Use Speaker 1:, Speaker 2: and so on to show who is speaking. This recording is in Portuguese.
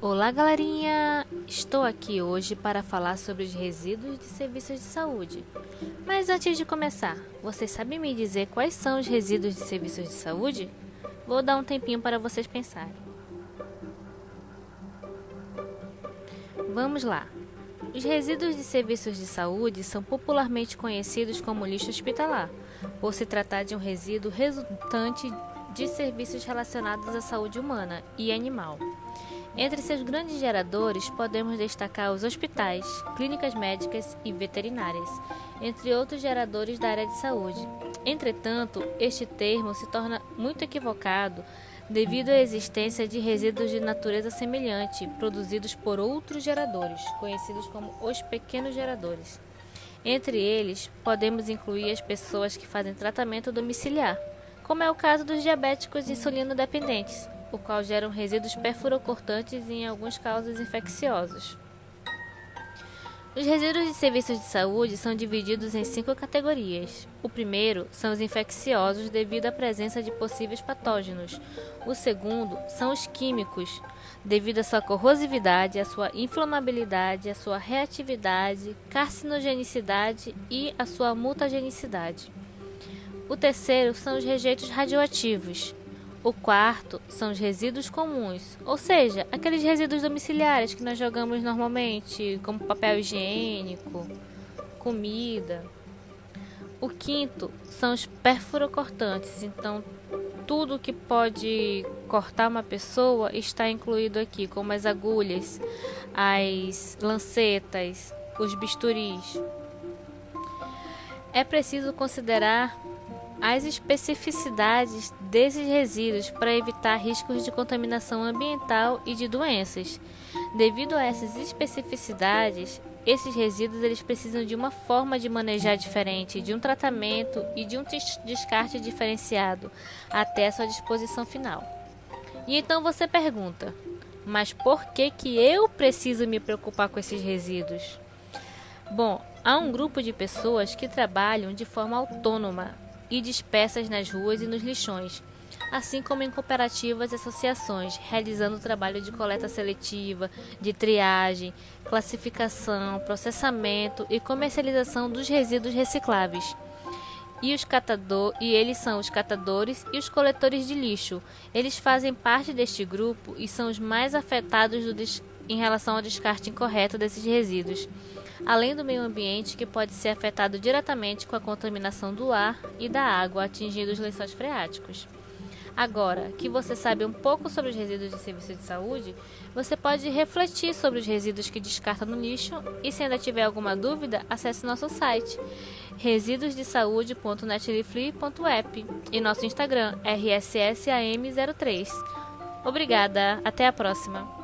Speaker 1: Olá, galerinha! Estou aqui hoje para falar sobre os resíduos de serviços de saúde. Mas antes de começar, vocês sabem me dizer quais são os resíduos de serviços de saúde? Vou dar um tempinho para vocês pensarem. Vamos lá. Os resíduos de serviços de saúde são popularmente conhecidos como lixo hospitalar, por se tratar de um resíduo resultante de serviços relacionados à saúde humana e animal. Entre seus grandes geradores, podemos destacar os hospitais, clínicas médicas e veterinárias, entre outros geradores da área de saúde. Entretanto, este termo se torna muito equivocado devido à existência de resíduos de natureza semelhante produzidos por outros geradores, conhecidos como os pequenos geradores. Entre eles, podemos incluir as pessoas que fazem tratamento domiciliar, como é o caso dos diabéticos insulino dependentes o qual geram resíduos perfurocortantes e em alguns casos infecciosos. Os resíduos de serviços de saúde são divididos em cinco categorias. O primeiro são os infecciosos devido à presença de possíveis patógenos. O segundo são os químicos, devido à sua corrosividade, à sua inflamabilidade, à sua reatividade, carcinogenicidade e à sua mutagenicidade. O terceiro são os rejeitos radioativos, o quarto são os resíduos comuns, ou seja, aqueles resíduos domiciliares que nós jogamos normalmente, como papel higiênico, comida. O quinto são os perfurocortantes, então tudo que pode cortar uma pessoa está incluído aqui, como as agulhas, as lancetas, os bisturis. É preciso considerar as especificidades desses resíduos para evitar riscos de contaminação ambiental e de doenças. Devido a essas especificidades, esses resíduos eles precisam de uma forma de manejar diferente, de um tratamento e de um descarte diferenciado até a sua disposição final. E então você pergunta: mas por que que eu preciso me preocupar com esses resíduos? Bom, há um grupo de pessoas que trabalham de forma autônoma e dispersas nas ruas e nos lixões, assim como em cooperativas e associações, realizando trabalho de coleta seletiva, de triagem, classificação, processamento e comercialização dos resíduos recicláveis. E, os catador, e eles são os catadores e os coletores de lixo. Eles fazem parte deste grupo e são os mais afetados do, em relação ao descarte incorreto desses resíduos além do meio ambiente que pode ser afetado diretamente com a contaminação do ar e da água atingindo os lençóis freáticos. Agora que você sabe um pouco sobre os resíduos de serviço de saúde, você pode refletir sobre os resíduos que descarta no lixo e, se ainda tiver alguma dúvida, acesse nosso site residuosdesaude.netlifree.app e nosso Instagram rssam03. Obrigada, até a próxima!